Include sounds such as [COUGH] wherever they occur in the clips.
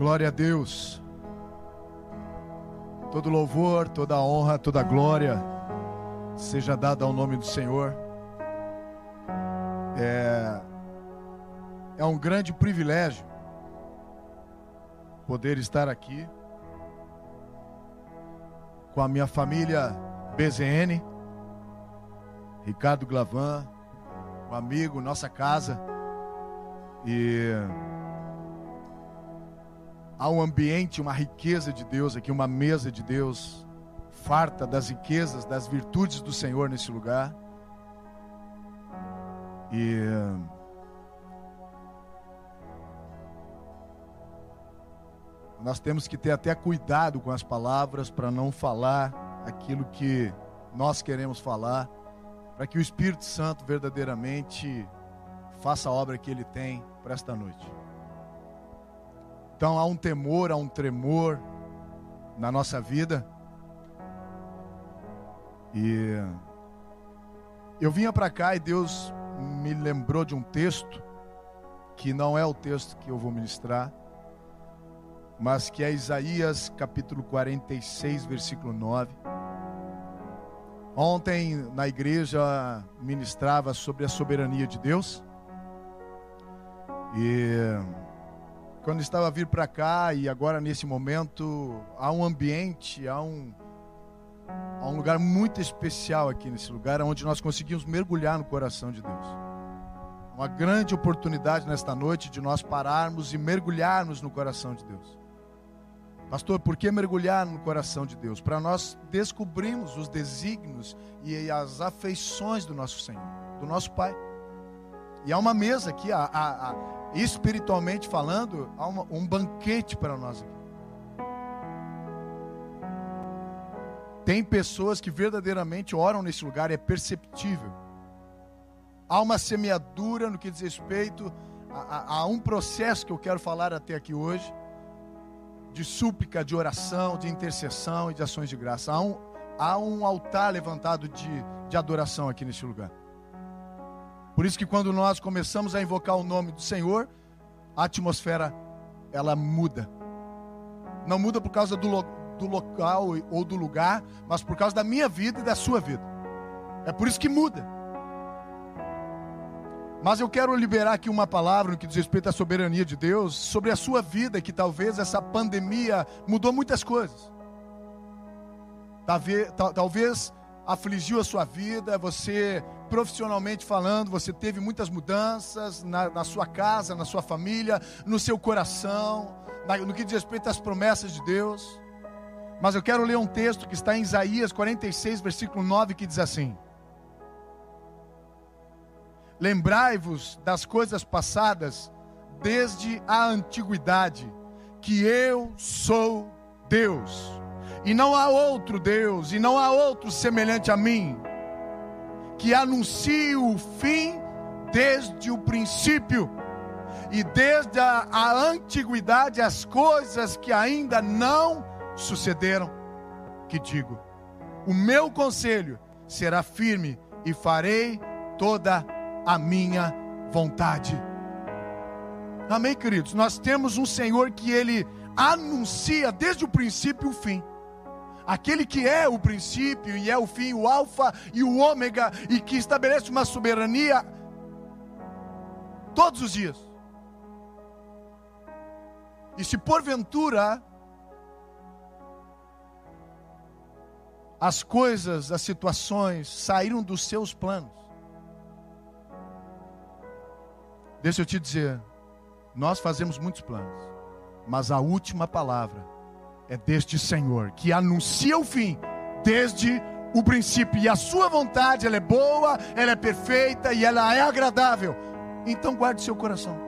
Glória a Deus. Todo louvor, toda honra, toda glória seja dada ao nome do Senhor. É, é um grande privilégio poder estar aqui com a minha família BZN, Ricardo Glavan, um amigo, nossa casa. E há um ambiente, uma riqueza de Deus aqui, uma mesa de Deus, farta das riquezas, das virtudes do Senhor nesse lugar. E nós temos que ter até cuidado com as palavras para não falar aquilo que nós queremos falar, para que o Espírito Santo verdadeiramente faça a obra que ele tem para esta noite. Então há um temor, há um tremor na nossa vida. E eu vinha para cá e Deus me lembrou de um texto que não é o texto que eu vou ministrar, mas que é Isaías capítulo 46, versículo 9. Ontem na igreja ministrava sobre a soberania de Deus. E quando estava a vir para cá e agora nesse momento, há um ambiente, há um, há um lugar muito especial aqui nesse lugar, onde nós conseguimos mergulhar no coração de Deus. Uma grande oportunidade nesta noite de nós pararmos e mergulharmos no coração de Deus. Pastor, por que mergulhar no coração de Deus? Para nós descobrirmos os desígnios e as afeições do nosso Senhor, do nosso Pai. E há uma mesa aqui, a, a, a espiritualmente falando, há uma, um banquete para nós aqui. Tem pessoas que verdadeiramente oram nesse lugar, é perceptível. Há uma semeadura no que diz respeito a, a, a um processo que eu quero falar até aqui hoje, de súplica, de oração, de intercessão e de ações de graça. Há um, há um altar levantado de, de adoração aqui nesse lugar. Por isso que quando nós começamos a invocar o nome do Senhor, a atmosfera ela muda. Não muda por causa do, lo, do local ou do lugar, mas por causa da minha vida e da sua vida. É por isso que muda. Mas eu quero liberar aqui uma palavra no que diz respeito à soberania de Deus, sobre a sua vida, que talvez essa pandemia mudou muitas coisas. Talvez, talvez afligiu a sua vida, você profissionalmente falando, você teve muitas mudanças na, na sua casa, na sua família, no seu coração, na, no que diz respeito às promessas de Deus. Mas eu quero ler um texto que está em Isaías 46, versículo 9, que diz assim: Lembrai-vos das coisas passadas desde a antiguidade, que eu sou Deus. E não há outro Deus, e não há outro semelhante a mim, que anuncie o fim desde o princípio e desde a, a antiguidade as coisas que ainda não sucederam. Que digo: o meu conselho será firme e farei toda a minha vontade. Amém, queridos? Nós temos um Senhor que ele anuncia desde o princípio o fim aquele que é o princípio e é o fim, o alfa e o ômega, e que estabelece uma soberania todos os dias. E se porventura as coisas, as situações saíram dos seus planos, deixa eu te dizer, nós fazemos muitos planos, mas a última palavra é deste Senhor que anuncia o fim desde o princípio e a sua vontade ela é boa, ela é perfeita e ela é agradável. Então guarde seu coração.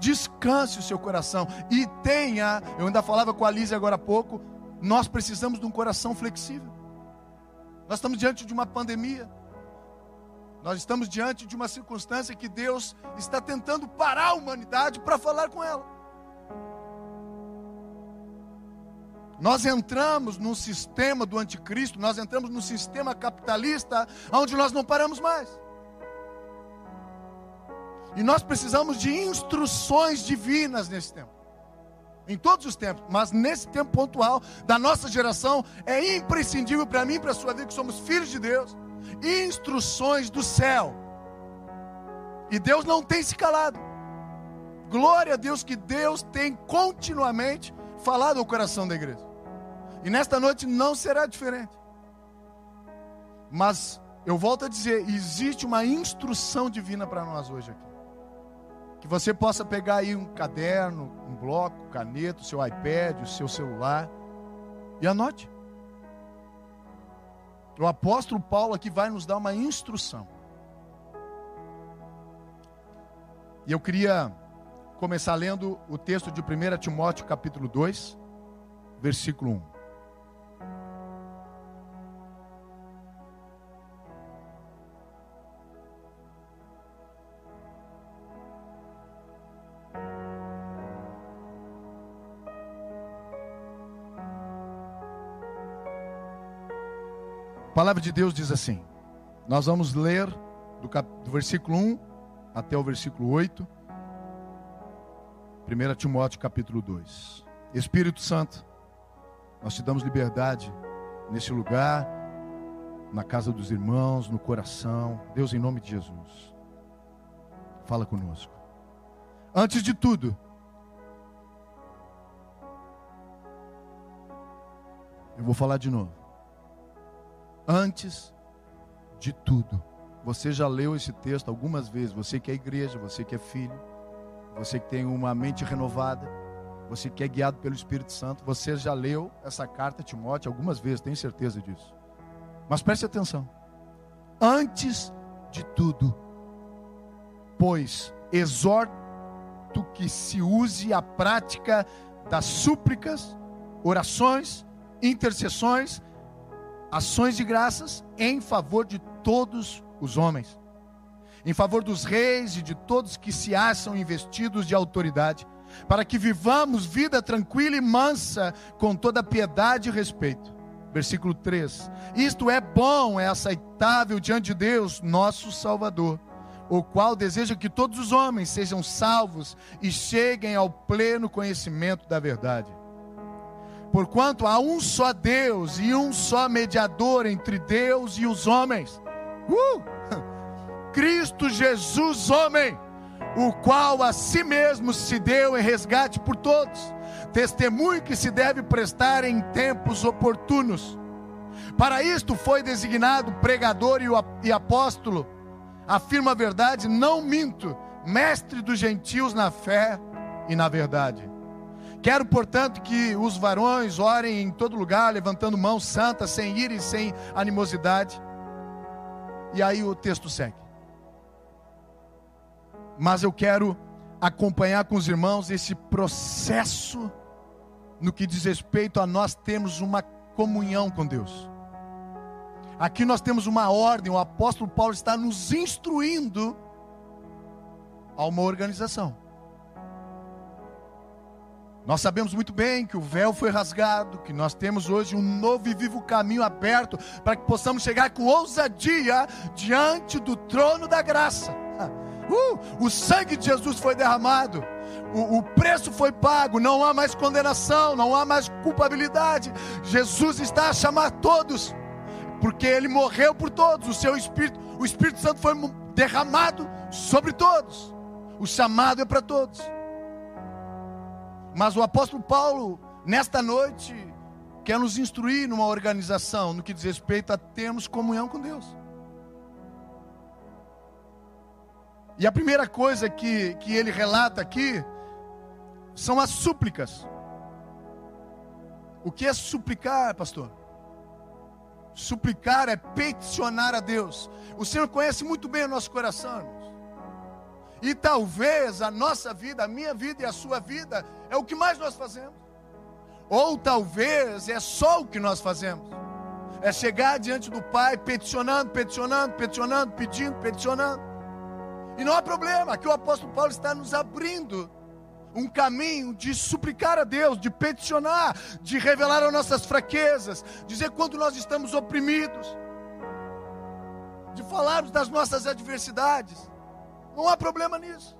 Descanse o seu coração e tenha, eu ainda falava com a Lise agora há pouco, nós precisamos de um coração flexível. Nós estamos diante de uma pandemia. Nós estamos diante de uma circunstância que Deus está tentando parar a humanidade para falar com ela. Nós entramos no sistema do anticristo, nós entramos no sistema capitalista, onde nós não paramos mais. E nós precisamos de instruções divinas nesse tempo. em todos os tempos, mas nesse tempo pontual da nossa geração é imprescindível para mim e para a sua vida que somos filhos de Deus, instruções do céu. E Deus não tem se calado. Glória a Deus que Deus tem continuamente falado ao coração da igreja. E nesta noite não será diferente. Mas eu volto a dizer, existe uma instrução divina para nós hoje aqui. Que você possa pegar aí um caderno, um bloco, caneta, o seu iPad, o seu celular e anote. O apóstolo Paulo aqui vai nos dar uma instrução. E eu queria começar lendo o texto de 1 Timóteo, capítulo 2, versículo 1. Palavra de Deus diz assim: nós vamos ler do, cap, do versículo 1 até o versículo 8, 1 Timóteo capítulo 2. Espírito Santo, nós te damos liberdade nesse lugar, na casa dos irmãos, no coração. Deus, em nome de Jesus, fala conosco. Antes de tudo, eu vou falar de novo antes de tudo. Você já leu esse texto algumas vezes, você que é igreja, você que é filho, você que tem uma mente renovada, você que é guiado pelo Espírito Santo, você já leu essa carta a Timóteo algumas vezes, tenho certeza disso. Mas preste atenção. Antes de tudo, pois exorto que se use a prática das súplicas, orações, intercessões ações de graças em favor de todos os homens, em favor dos reis e de todos que se acham investidos de autoridade, para que vivamos vida tranquila e mansa, com toda piedade e respeito. Versículo 3: Isto é bom, é aceitável diante de Deus, nosso Salvador, o qual deseja que todos os homens sejam salvos e cheguem ao pleno conhecimento da verdade. Porquanto há um só Deus e um só mediador entre Deus e os homens. Uh! [LAUGHS] Cristo Jesus, homem, o qual a si mesmo se deu em resgate por todos. Testemunho que se deve prestar em tempos oportunos. Para isto foi designado pregador e apóstolo. Afirma a verdade, não minto, mestre dos gentios na fé e na verdade Quero, portanto, que os varões orem em todo lugar, levantando mãos santas, sem ira e sem animosidade. E aí o texto segue. Mas eu quero acompanhar com os irmãos esse processo no que diz respeito a nós termos uma comunhão com Deus. Aqui nós temos uma ordem, o apóstolo Paulo está nos instruindo a uma organização. Nós sabemos muito bem que o véu foi rasgado, que nós temos hoje um novo e vivo caminho aberto para que possamos chegar com ousadia diante do trono da graça. [LAUGHS] Uh, o sangue de Jesus foi derramado, o, o preço foi pago, não há mais condenação, não há mais culpabilidade. Jesus está a chamar todos, porque ele morreu por todos, o seu Espírito, o Espírito Santo foi derramado sobre todos. O chamado é para todos. Mas o apóstolo Paulo, nesta noite, quer nos instruir numa organização no que diz respeito a termos comunhão com Deus. E a primeira coisa que, que ele relata aqui são as súplicas. O que é suplicar, pastor? Suplicar é peticionar a Deus. O Senhor conhece muito bem o nosso coração. E talvez a nossa vida, a minha vida e a sua vida é o que mais nós fazemos. Ou talvez é só o que nós fazemos. É chegar diante do Pai peticionando, peticionando, peticionando, pedindo, peticionando. E não há problema, aqui o apóstolo Paulo está nos abrindo um caminho de suplicar a Deus, de peticionar, de revelar as nossas fraquezas, dizer quando nós estamos oprimidos, de falarmos das nossas adversidades. Não há problema nisso.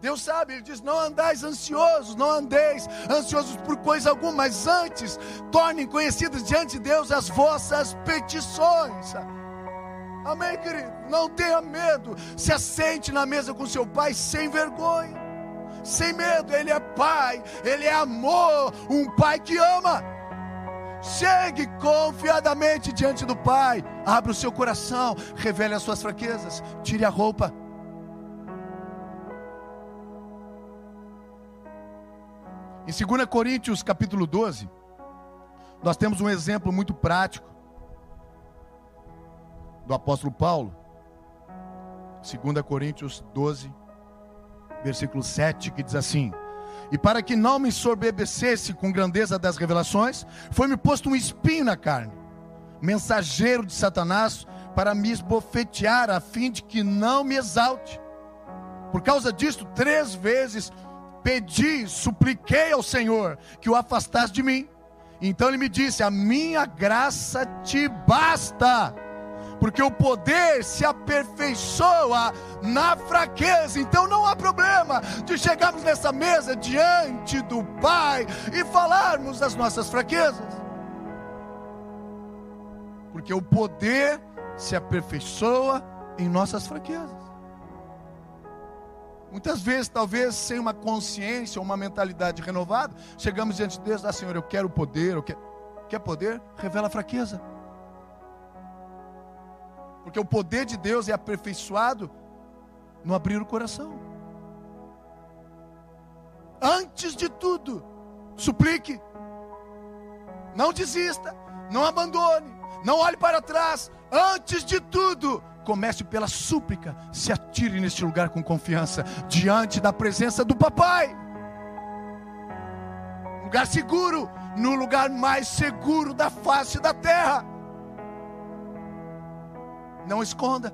Deus sabe, Ele diz: não andais ansiosos, não andeis ansiosos por coisa alguma, mas antes tornem conhecidas diante de Deus as vossas petições. Amém, querido? Não tenha medo, se assente na mesa com seu pai sem vergonha, sem medo, Ele é pai, Ele é amor, um pai que ama. Chegue confiadamente diante do Pai, abra o seu coração, revele as suas fraquezas, tire a roupa Em 2 Coríntios capítulo 12, nós temos um exemplo muito prático do apóstolo Paulo. 2 Coríntios 12, versículo 7, que diz assim: E para que não me sorbebecesse com grandeza das revelações, foi-me posto um espinho na carne, mensageiro de Satanás, para me esbofetear, a fim de que não me exalte. Por causa disto, três vezes pedi, supliquei ao Senhor que o afastasse de mim. Então ele me disse: A minha graça te basta, porque o poder se aperfeiçoa na fraqueza. Então não há problema de chegarmos nessa mesa diante do Pai e falarmos das nossas fraquezas, porque o poder se aperfeiçoa em nossas fraquezas. Muitas vezes, talvez sem uma consciência uma mentalidade renovada, chegamos diante de Deus, ah Senhor, eu quero poder, eu quero. Quer poder? Revela fraqueza. Porque o poder de Deus é aperfeiçoado no abrir o coração. Antes de tudo, suplique. Não desista, não abandone, não olhe para trás. Antes de tudo, Comece pela súplica, se atire neste lugar com confiança, diante da presença do Papai. Lugar seguro, no lugar mais seguro da face da terra. Não esconda,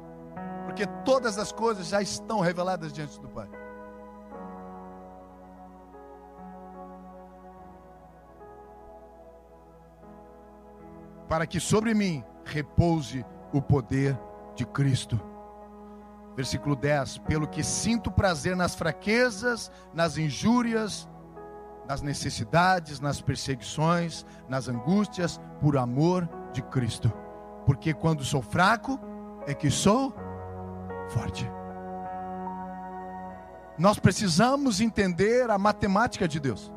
porque todas as coisas já estão reveladas diante do Pai. Para que sobre mim repouse o poder de Cristo. Versículo 10: Pelo que sinto prazer nas fraquezas, nas injúrias, nas necessidades, nas perseguições, nas angústias, por amor de Cristo. Porque quando sou fraco, é que sou forte. Nós precisamos entender a matemática de Deus.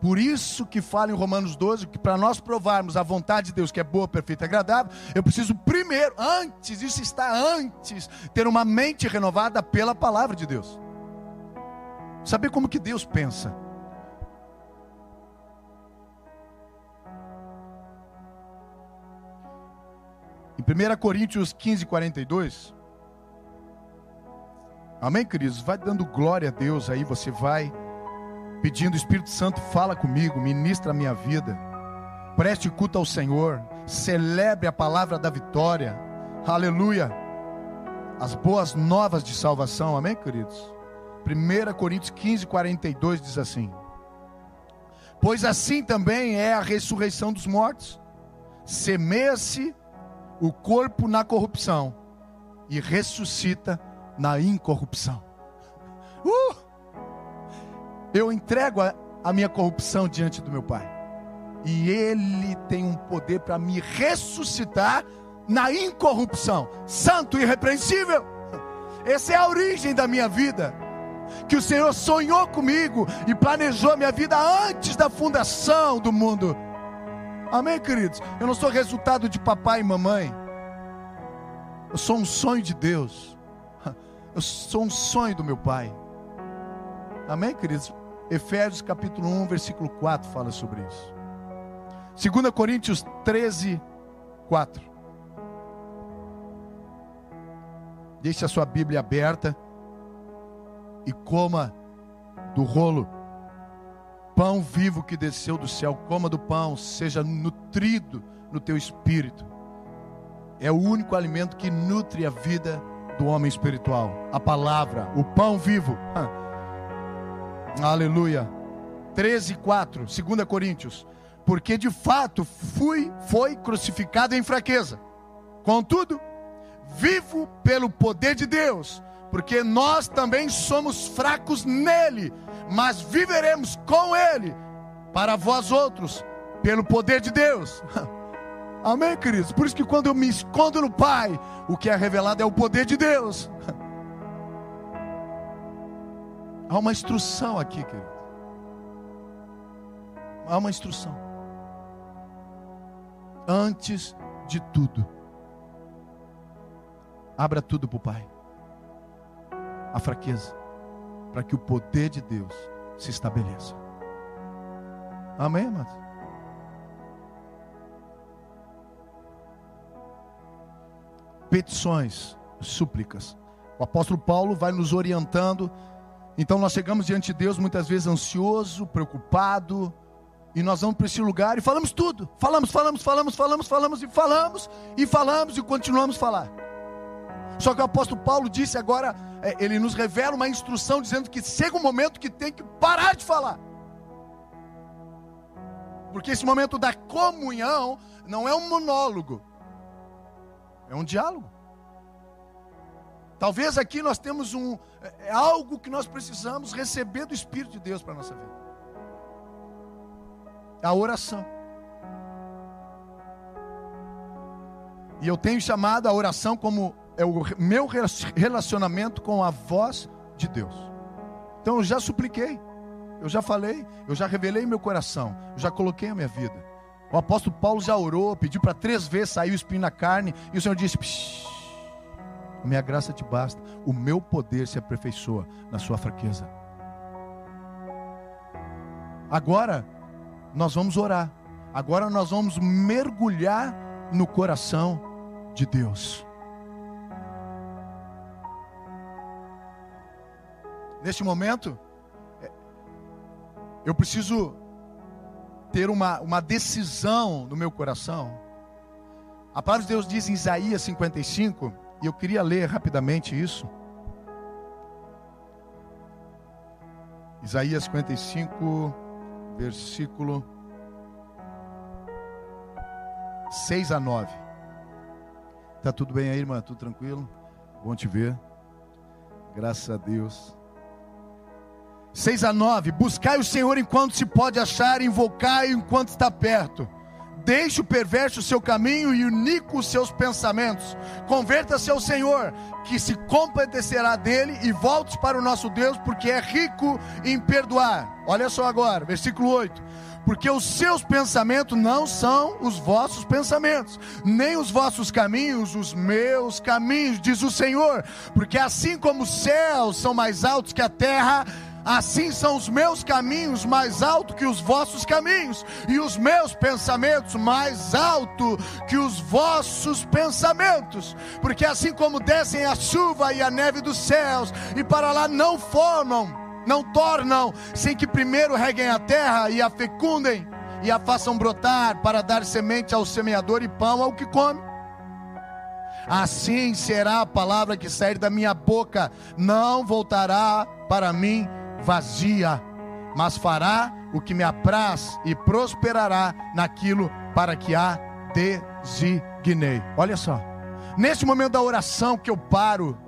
Por isso que fala em Romanos 12 que para nós provarmos a vontade de Deus que é boa, perfeita e agradável, eu preciso primeiro, antes, isso está antes, ter uma mente renovada pela palavra de Deus. Saber como que Deus pensa. Em 1 Coríntios 15, 42. Amém, queridos? Vai dando glória a Deus aí, você vai pedindo: Espírito Santo, fala comigo, ministra a minha vida. Preste culto ao Senhor, celebre a palavra da vitória. Aleluia. As boas novas de salvação, amém, queridos? 1 Coríntios 15, 42 diz assim: Pois assim também é a ressurreição dos mortos. Semeia-se o corpo na corrupção e ressuscita na incorrupção. Uh! Eu entrego a, a minha corrupção diante do meu Pai. E Ele tem um poder para me ressuscitar na incorrupção, santo e irrepreensível. Essa é a origem da minha vida. Que o Senhor sonhou comigo e planejou minha vida antes da fundação do mundo. Amém, queridos? Eu não sou resultado de papai e mamãe. Eu sou um sonho de Deus. Eu sou um sonho do meu Pai. Amém, queridos? Efésios capítulo 1, versículo 4 fala sobre isso. 2 Coríntios 13, 4. Deixe a sua Bíblia aberta e coma do rolo. Pão vivo que desceu do céu, coma do pão, seja nutrido no teu espírito. É o único alimento que nutre a vida do homem espiritual. A palavra, o pão vivo. [LAUGHS] Aleluia. 13, 4, 2 Coríntios. Porque de fato fui, foi crucificado em fraqueza. Contudo, vivo pelo poder de Deus, porque nós também somos fracos nele, mas viveremos com ele para vós outros, pelo poder de Deus. [LAUGHS] Amém, queridos? Por isso que quando eu me escondo no Pai, o que é revelado é o poder de Deus. [LAUGHS] Há uma instrução aqui, querido. Há uma instrução. Antes de tudo, abra tudo para o Pai. A fraqueza, para que o poder de Deus se estabeleça. Amém, amados? Petições, súplicas. O apóstolo Paulo vai nos orientando. Então nós chegamos diante de Deus muitas vezes ansioso, preocupado, e nós vamos para esse lugar e falamos tudo. Falamos, falamos, falamos, falamos, falamos e falamos e falamos e continuamos a falar. Só que o apóstolo Paulo disse agora, é, ele nos revela uma instrução dizendo que chega um momento que tem que parar de falar. Porque esse momento da comunhão não é um monólogo, é um diálogo. Talvez aqui nós temos um é, é algo que nós precisamos receber do Espírito de Deus para a nossa vida. A oração. E eu tenho chamado a oração como é o meu relacionamento com a voz de Deus. Então eu já supliquei. Eu já falei, eu já revelei meu coração, eu já coloquei a minha vida. O apóstolo Paulo já orou, pediu para três vezes sair o espinho na carne, e o Senhor disse: A minha graça te basta, o meu poder se aperfeiçoa na sua fraqueza. Agora, nós vamos orar, agora nós vamos mergulhar no coração de Deus. Neste momento, eu preciso ter uma, uma decisão no meu coração. A palavra de Deus diz em Isaías 55, e eu queria ler rapidamente isso. Isaías 55, versículo 6 a 9. Tá tudo bem aí, irmã? Tudo tranquilo? Bom te ver. Graças a Deus. 6 a 9: Buscai o Senhor enquanto se pode achar, invocai enquanto está perto. Deixe o perverso o seu caminho e unico os seus pensamentos. Converta-se ao Senhor, que se compadecerá dele, e volte para o nosso Deus, porque é rico em perdoar. Olha só agora, versículo 8 porque os seus pensamentos não são os vossos pensamentos, nem os vossos caminhos, os meus caminhos, diz o Senhor. Porque assim como os céus são mais altos que a terra, Assim são os meus caminhos mais altos que os vossos caminhos, e os meus pensamentos mais altos que os vossos pensamentos. Porque assim como descem a chuva e a neve dos céus, e para lá não formam, não tornam, sem que primeiro reguem a terra e a fecundem, e a façam brotar, para dar semente ao semeador e pão ao que come. Assim será a palavra que sair da minha boca, não voltará para mim vazia, mas fará o que me apraz e prosperará naquilo para que a designei. Olha só, nesse momento da oração que eu paro,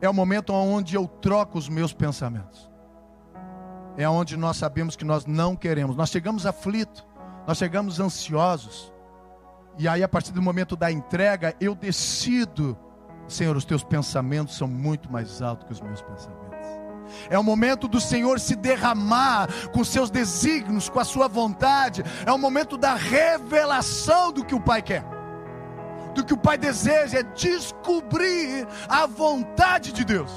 é o momento onde eu troco os meus pensamentos. É onde nós sabemos que nós não queremos. Nós chegamos aflitos, nós chegamos ansiosos. E aí, a partir do momento da entrega, eu decido, Senhor, os teus pensamentos são muito mais altos que os meus pensamentos. É o momento do Senhor se derramar com seus desígnios, com a sua vontade. É o momento da revelação do que o Pai quer. Do que o Pai deseja é descobrir a vontade de Deus.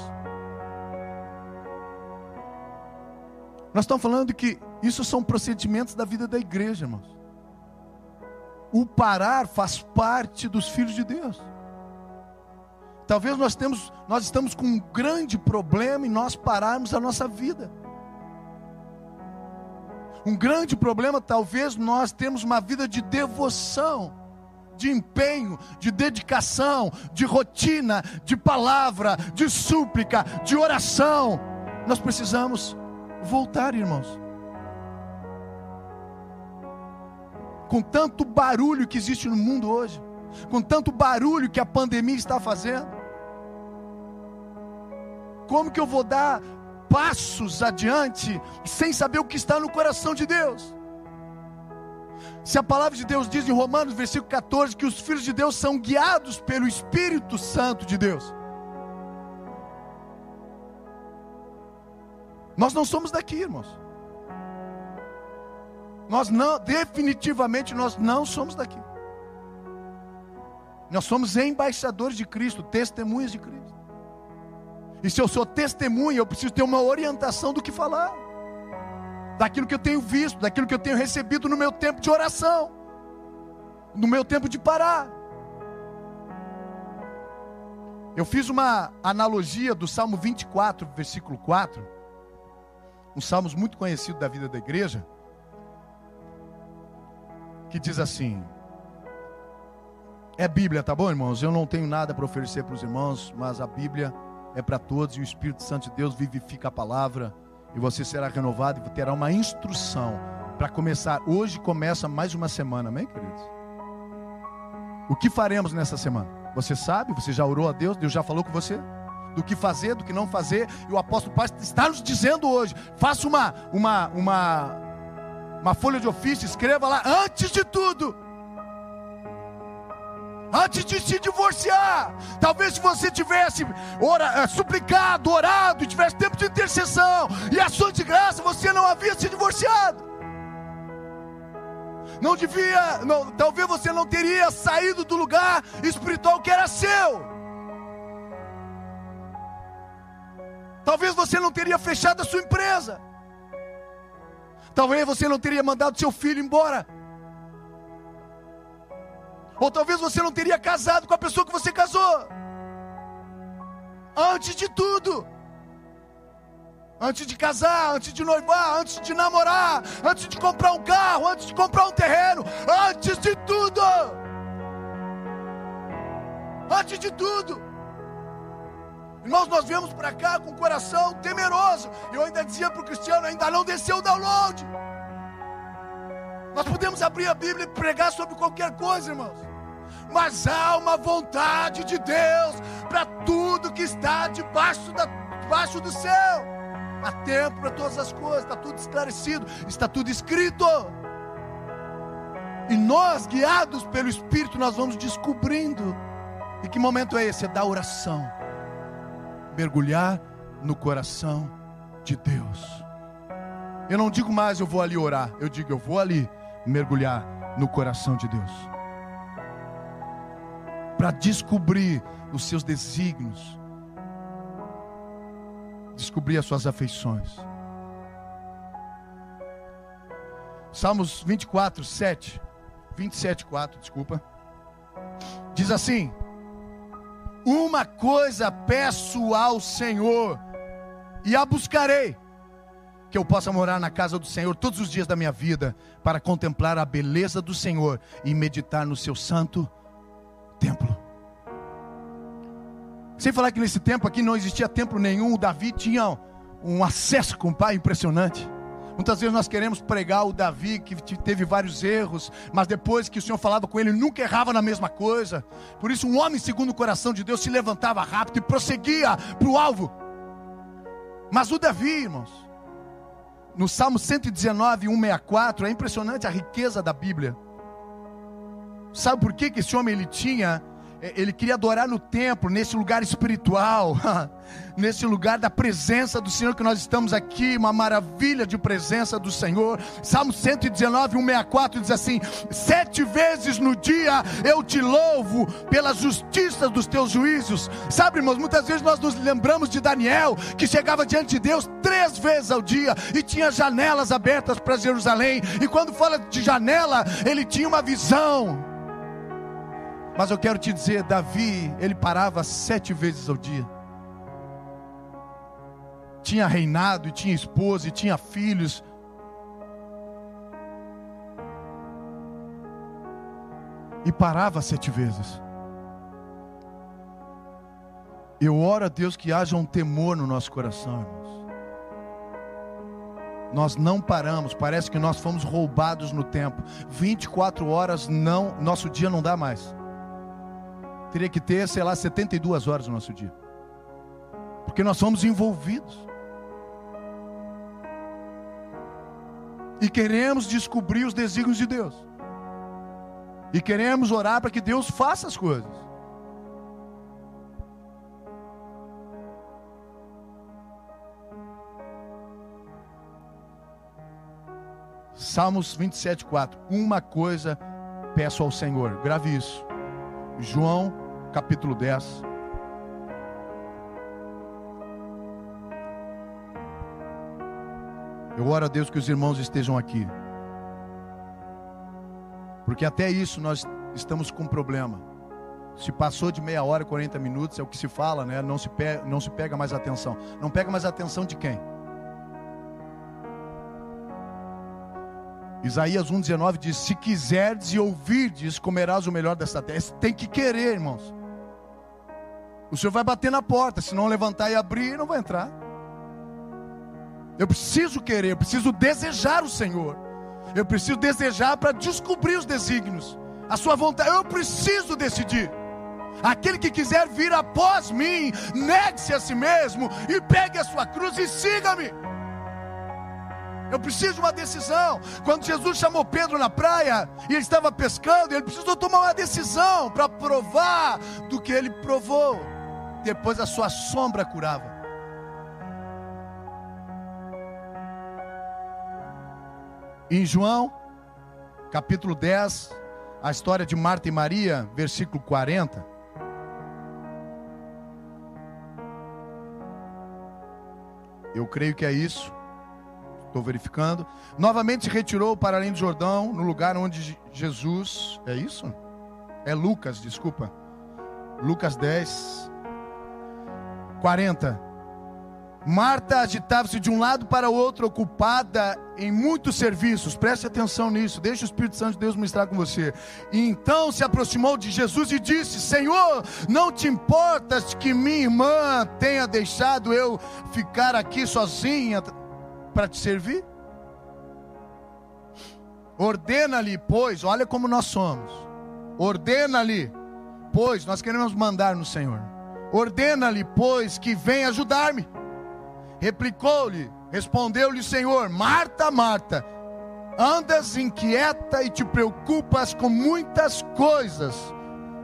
Nós estamos falando que isso são procedimentos da vida da igreja, irmãos. O parar faz parte dos filhos de Deus. Talvez nós temos, nós estamos com um grande problema em nós pararmos a nossa vida. Um grande problema, talvez nós temos uma vida de devoção, de empenho, de dedicação, de rotina, de palavra, de súplica, de oração. Nós precisamos voltar, irmãos. Com tanto barulho que existe no mundo hoje, com tanto barulho que a pandemia está fazendo, como que eu vou dar passos adiante sem saber o que está no coração de Deus? Se a palavra de Deus diz em Romanos, versículo 14, que os filhos de Deus são guiados pelo Espírito Santo de Deus. Nós não somos daqui, irmãos. Nós não, definitivamente nós não somos daqui. Nós somos embaixadores de Cristo, testemunhas de Cristo. E se eu sou testemunha, eu preciso ter uma orientação do que falar, daquilo que eu tenho visto, daquilo que eu tenho recebido no meu tempo de oração, no meu tempo de parar. Eu fiz uma analogia do Salmo 24, versículo 4, um salmo muito conhecido da vida da igreja, que diz assim: é Bíblia, tá bom, irmãos? Eu não tenho nada para oferecer para os irmãos, mas a Bíblia é para todos e o Espírito Santo de Deus vivifica a palavra e você será renovado e terá uma instrução para começar. Hoje começa mais uma semana, amém, queridos? O que faremos nessa semana? Você sabe? Você já orou a Deus? Deus já falou com você? Do que fazer, do que não fazer, e o apóstolo Paulo está nos dizendo hoje: faça uma, uma, uma, uma folha de ofício, escreva lá, antes de tudo antes de se divorciar. Talvez se você tivesse ora, eh, suplicado, orado, tivesse tempo de intercessão e ação de graça, você não havia se divorciado. Não devia, não, talvez você não teria saído do lugar espiritual que era seu. Talvez você não teria fechado a sua empresa. Talvez você não teria mandado seu filho embora ou talvez você não teria casado com a pessoa que você casou. Antes de tudo. Antes de casar, antes de noivar, antes de namorar, antes de comprar um carro, antes de comprar um terreno, antes de tudo. Antes de tudo. Irmãos, nós viemos para cá com o coração temeroso. Eu ainda dizia para o Cristiano: ainda não desceu o download. Nós podemos abrir a Bíblia e pregar sobre qualquer coisa, irmãos mas há uma vontade de Deus para tudo que está debaixo, da, debaixo do céu. Há tempo para todas as coisas, está tudo esclarecido, está tudo escrito. E nós, guiados pelo Espírito, nós vamos descobrindo. E que momento é esse? É da oração. Mergulhar no coração de Deus. Eu não digo mais eu vou ali orar, eu digo eu vou ali mergulhar no coração de Deus para descobrir os seus desígnios, descobrir as suas afeições. Salmos 24, 7, 27, 4, desculpa. Diz assim: Uma coisa peço ao Senhor, e a buscarei, que eu possa morar na casa do Senhor todos os dias da minha vida, para contemplar a beleza do Senhor e meditar no seu santo templo. Sem falar que nesse tempo aqui não existia templo nenhum, o Davi tinha um acesso com o pai impressionante. Muitas vezes nós queremos pregar o Davi que teve vários erros, mas depois que o Senhor falava com ele, nunca errava na mesma coisa. Por isso, um homem segundo o coração de Deus se levantava rápido e prosseguia para o alvo. Mas o Davi, irmãos, no Salmo 119, 164, é impressionante a riqueza da Bíblia. Sabe por que, que esse homem ele tinha? É, ele queria adorar no templo, nesse lugar espiritual, [LAUGHS] nesse lugar da presença do Senhor que nós estamos aqui, uma maravilha de presença do Senhor. Salmo 119, 164 diz assim: Sete vezes no dia eu te louvo pela justiça dos teus juízos. Sabe, irmãos, muitas vezes nós nos lembramos de Daniel, que chegava diante de Deus três vezes ao dia e tinha janelas abertas para Jerusalém. E quando fala de janela, ele tinha uma visão mas eu quero te dizer, Davi, ele parava sete vezes ao dia. Tinha reinado, e tinha esposa, e tinha filhos. E parava sete vezes. Eu oro a Deus que haja um temor no nosso coração, irmãos. Nós não paramos, parece que nós fomos roubados no tempo. 24 horas não, nosso dia não dá mais teria que ter, sei lá, 72 horas no nosso dia. Porque nós somos envolvidos. E queremos descobrir os desígnios de Deus. E queremos orar para que Deus faça as coisas. Salmos 27, 4. Uma coisa peço ao Senhor, grave isso. João, capítulo 10. Eu oro a Deus que os irmãos estejam aqui. Porque até isso nós estamos com problema. Se passou de meia hora, 40 minutos, é o que se fala, né? Não se, pega, não se pega mais atenção. Não pega mais atenção de quem? Isaías 1,19 diz: Se quiserdes e ouvirdes, comerás o melhor desta terra. Tem que querer, irmãos. O Senhor vai bater na porta, se não levantar e abrir, não vai entrar. Eu preciso querer, eu preciso desejar o Senhor. Eu preciso desejar para descobrir os desígnios, a sua vontade. Eu preciso decidir. Aquele que quiser vir após mim, negue-se a si mesmo e pegue a sua cruz e siga-me. Eu preciso de uma decisão. Quando Jesus chamou Pedro na praia e ele estava pescando, ele precisou tomar uma decisão para provar do que ele provou. Depois a sua sombra curava. Em João, capítulo 10, a história de Marta e Maria, versículo 40. Eu creio que é isso. Estou verificando. Novamente retirou para além do Jordão, no lugar onde Jesus. É isso? É Lucas, desculpa. Lucas 10, 40. Marta agitava-se de um lado para o outro, ocupada em muitos serviços. Preste atenção nisso, deixa o Espírito Santo de Deus ministrar com você. E então se aproximou de Jesus e disse: Senhor, não te importas que minha irmã tenha deixado eu ficar aqui sozinha para te servir? Ordena-lhe, pois, olha como nós somos. Ordena-lhe, pois, nós queremos mandar no Senhor. Ordena-lhe, pois, que venha ajudar-me. Replicou-lhe, respondeu-lhe o Senhor: Marta, Marta, andas inquieta e te preocupas com muitas coisas.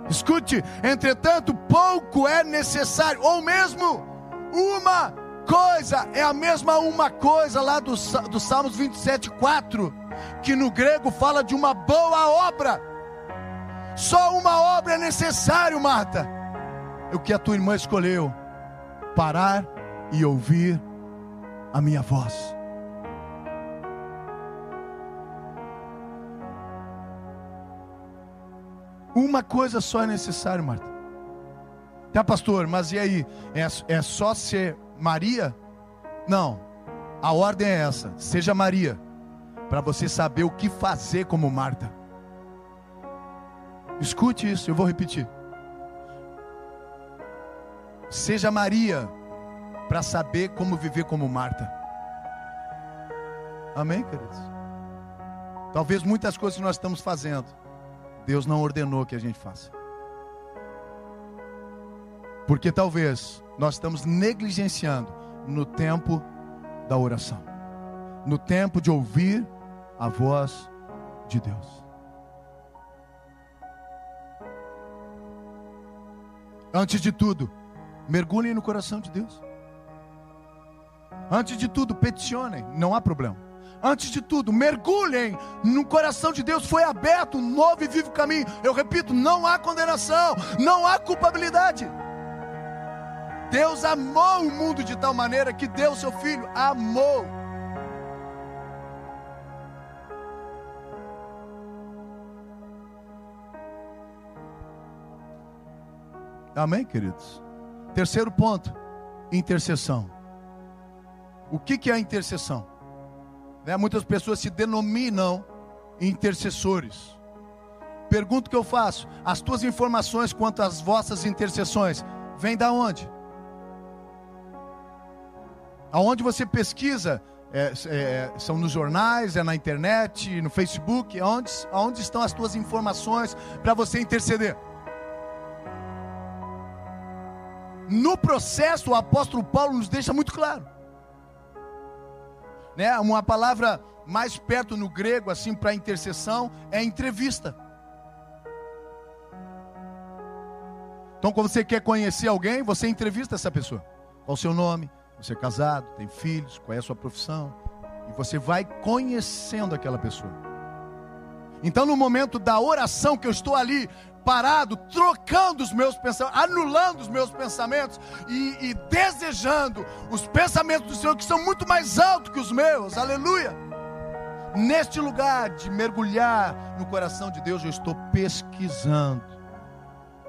Escute, entretanto, pouco é necessário, ou mesmo uma coisa, é a mesma uma coisa lá do, do Salmos 27, 4, que no grego fala de uma boa obra. Só uma obra é necessário, Marta. O que a tua irmã escolheu: parar e ouvir a minha voz. Uma coisa só é necessário, Marta. Tá, pastor, mas e aí? É, é só ser Maria? Não. A ordem é essa: seja Maria, para você saber o que fazer como Marta. Escute isso, eu vou repetir. Seja Maria, para saber como viver como Marta. Amém, queridos? Talvez muitas coisas que nós estamos fazendo, Deus não ordenou que a gente faça. Porque talvez nós estamos negligenciando no tempo da oração, no tempo de ouvir a voz de Deus. Antes de tudo, mergulhem no coração de Deus. Antes de tudo, peticionem, não há problema. Antes de tudo, mergulhem no coração de Deus, foi aberto um novo e vivo caminho. Eu repito, não há condenação, não há culpabilidade. Deus amou o mundo de tal maneira que deu seu filho, amou. Amém, queridos? Terceiro ponto: intercessão. O que, que é a intercessão? Né? Muitas pessoas se denominam intercessores. Pergunta que eu faço: as tuas informações quanto às vossas intercessões vêm da onde? Aonde você pesquisa, é, é, são nos jornais, é na internet, no Facebook, aonde, aonde estão as tuas informações para você interceder? No processo, o apóstolo Paulo nos deixa muito claro. Né? Uma palavra mais perto no grego, assim, para intercessão, é entrevista. Então, quando você quer conhecer alguém, você entrevista essa pessoa. Qual o seu nome? Você é casado, tem filhos, qual é a sua profissão? E você vai conhecendo aquela pessoa. Então, no momento da oração que eu estou ali parado, trocando os meus pensamentos, anulando os meus pensamentos e, e desejando os pensamentos do Senhor que são muito mais altos que os meus, aleluia. Neste lugar de mergulhar no coração de Deus, eu estou pesquisando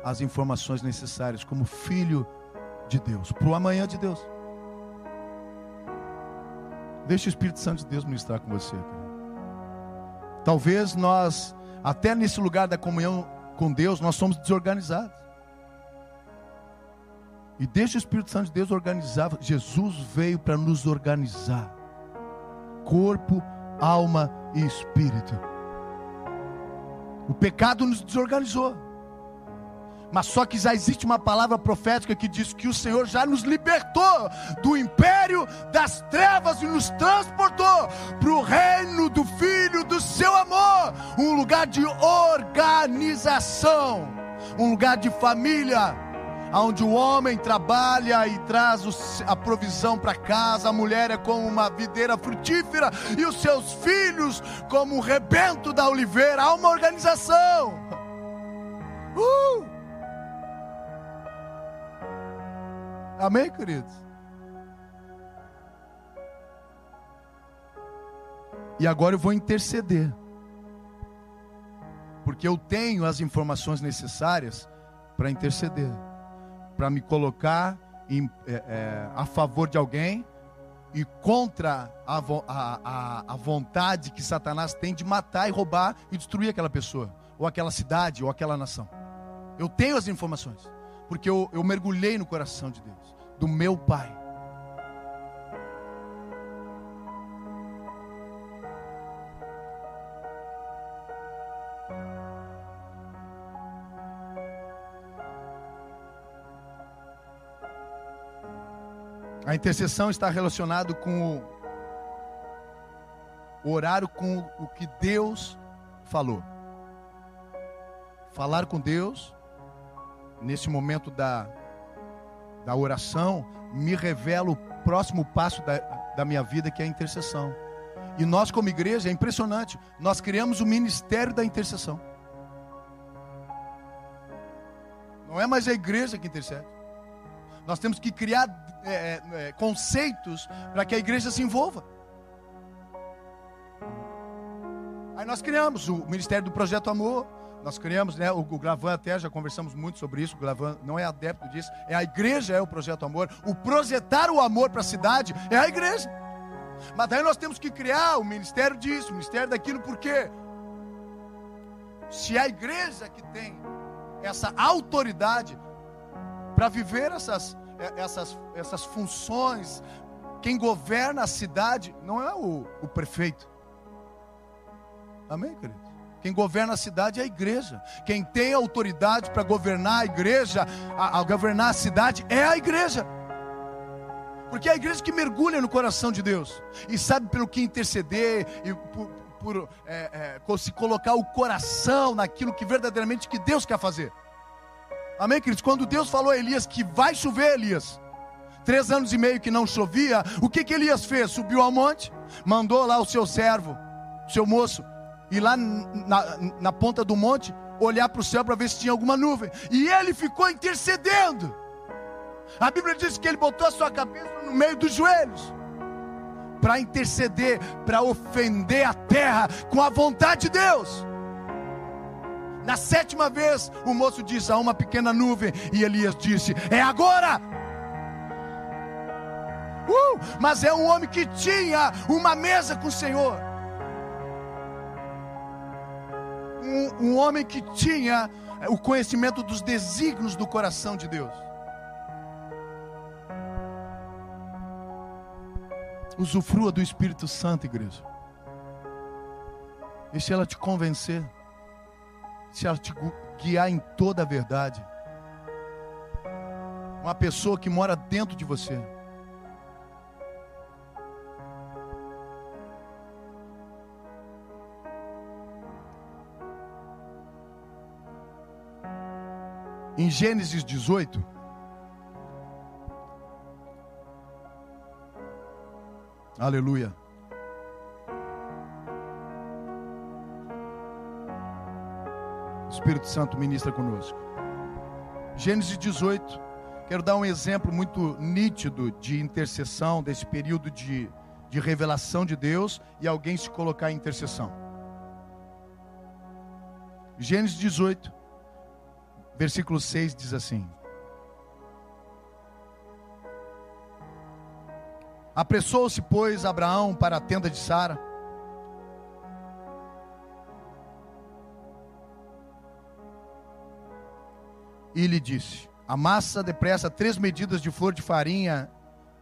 as informações necessárias como filho de Deus, para o amanhã de Deus. Deixe o Espírito Santo de Deus ministrar com você. Talvez nós, até nesse lugar da comunhão com Deus, nós somos desorganizados. E deixa o Espírito Santo de Deus organizar. Jesus veio para nos organizar. Corpo, alma e espírito. O pecado nos desorganizou. Mas só que já existe uma palavra profética que diz que o Senhor já nos libertou do império das trevas e nos transportou para o reino do Filho do seu amor um lugar de organização, um lugar de família, onde o homem trabalha e traz a provisão para casa, a mulher é como uma videira frutífera e os seus filhos como um rebento da oliveira. Há uma organização. Uh! Amém, queridos? E agora eu vou interceder. Porque eu tenho as informações necessárias para interceder. Para me colocar em, é, é, a favor de alguém e contra a, a, a, a vontade que Satanás tem de matar e roubar e destruir aquela pessoa, ou aquela cidade, ou aquela nação. Eu tenho as informações porque eu, eu mergulhei no coração de Deus, do meu Pai. A intercessão está relacionado com o horário com o que Deus falou. Falar com Deus nesse momento da, da oração, me revela o próximo passo da, da minha vida, que é a intercessão. E nós, como igreja, é impressionante, nós criamos o ministério da intercessão. Não é mais a igreja que intercede. Nós temos que criar é, é, é conceitos para que a igreja se envolva. Aí nós criamos o Ministério do Projeto Amor, nós criamos, né? O, Glavan até já conversamos muito sobre isso. O Glavan não é adepto disso. É a igreja é o projeto amor. O projetar o amor para a cidade é a igreja. Mas daí nós temos que criar o ministério disso, o ministério daquilo, porque se a igreja que tem essa autoridade para viver essas, é, essas, essas funções, quem governa a cidade não é o, o prefeito. Amém, querido? Quem governa a cidade é a igreja. Quem tem autoridade para governar a igreja, a, governar a cidade, é a igreja. Porque é a igreja que mergulha no coração de Deus e sabe pelo que interceder e por, por é, é, se colocar o coração naquilo que verdadeiramente que Deus quer fazer. Amém, queridos? Quando Deus falou a Elias que vai chover, Elias, três anos e meio que não chovia, o que que Elias fez? Subiu ao monte, mandou lá o seu servo, o seu moço, ir lá na, na ponta do monte, olhar para o céu para ver se tinha alguma nuvem. E ele ficou intercedendo. A Bíblia diz que ele botou a sua cabeça no meio dos joelhos para interceder, para ofender a terra com a vontade de Deus. Na sétima vez, o moço disse: Há uma pequena nuvem, e Elias disse: É agora. Uh, mas é um homem que tinha uma mesa com o Senhor. Um, um homem que tinha o conhecimento dos desígnios do coração de Deus. Usufrua do Espírito Santo, igreja. Deixe ela te convencer. Deixe ela te guiar em toda a verdade. uma pessoa que mora dentro de você. Em Gênesis 18, Aleluia. O Espírito Santo ministra conosco. Gênesis 18. Quero dar um exemplo muito nítido de intercessão, desse período de, de revelação de Deus e alguém se colocar em intercessão. Gênesis 18, versículo 6 diz assim: Apressou-se, pois, Abraão para a tenda de Sara. E lhe disse: Amassa depressa três medidas de flor de farinha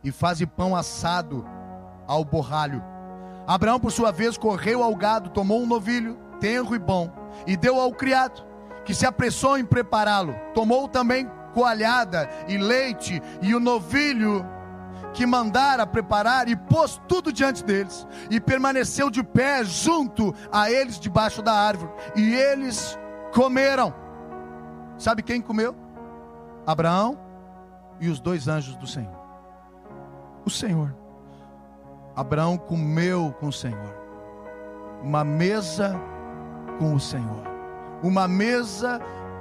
e faze pão assado ao borralho. Abraão, por sua vez, correu ao gado, tomou um novilho, tenro e bom, e deu ao criado, que se apressou em prepará-lo. Tomou também coalhada e leite e o novilho que mandara preparar e pôs tudo diante deles, e permaneceu de pé junto a eles debaixo da árvore, e eles comeram. Sabe quem comeu? Abraão e os dois anjos do Senhor. O Senhor. Abraão comeu com o Senhor, uma mesa com o Senhor, uma mesa